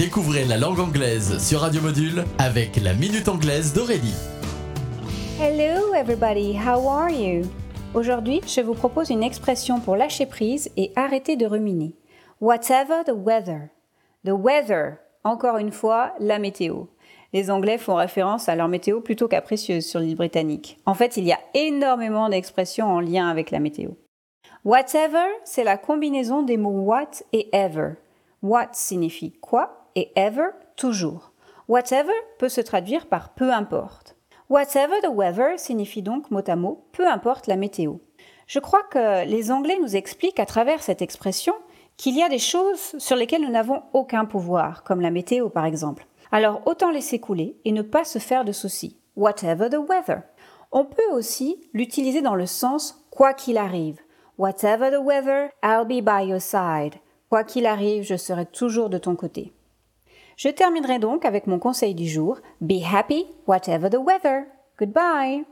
Découvrez la langue anglaise sur Radio Module avec la Minute Anglaise d'Aurélie. Hello everybody, how are you? Aujourd'hui, je vous propose une expression pour lâcher prise et arrêter de ruminer. Whatever the weather. The weather, encore une fois, la météo. Les Anglais font référence à leur météo plutôt capricieuse sur l'île britannique. En fait, il y a énormément d'expressions en lien avec la météo. Whatever, c'est la combinaison des mots what et ever. What signifie quoi? Et ever toujours. Whatever peut se traduire par peu importe. Whatever the weather signifie donc mot à mot peu importe la météo. Je crois que les Anglais nous expliquent à travers cette expression qu'il y a des choses sur lesquelles nous n'avons aucun pouvoir, comme la météo par exemple. Alors autant laisser couler et ne pas se faire de soucis. Whatever the weather. On peut aussi l'utiliser dans le sens quoi qu'il arrive. Whatever the weather, I'll be by your side. Quoi qu'il arrive, je serai toujours de ton côté. Je terminerai donc avec mon conseil du jour. Be happy, whatever the weather. Goodbye.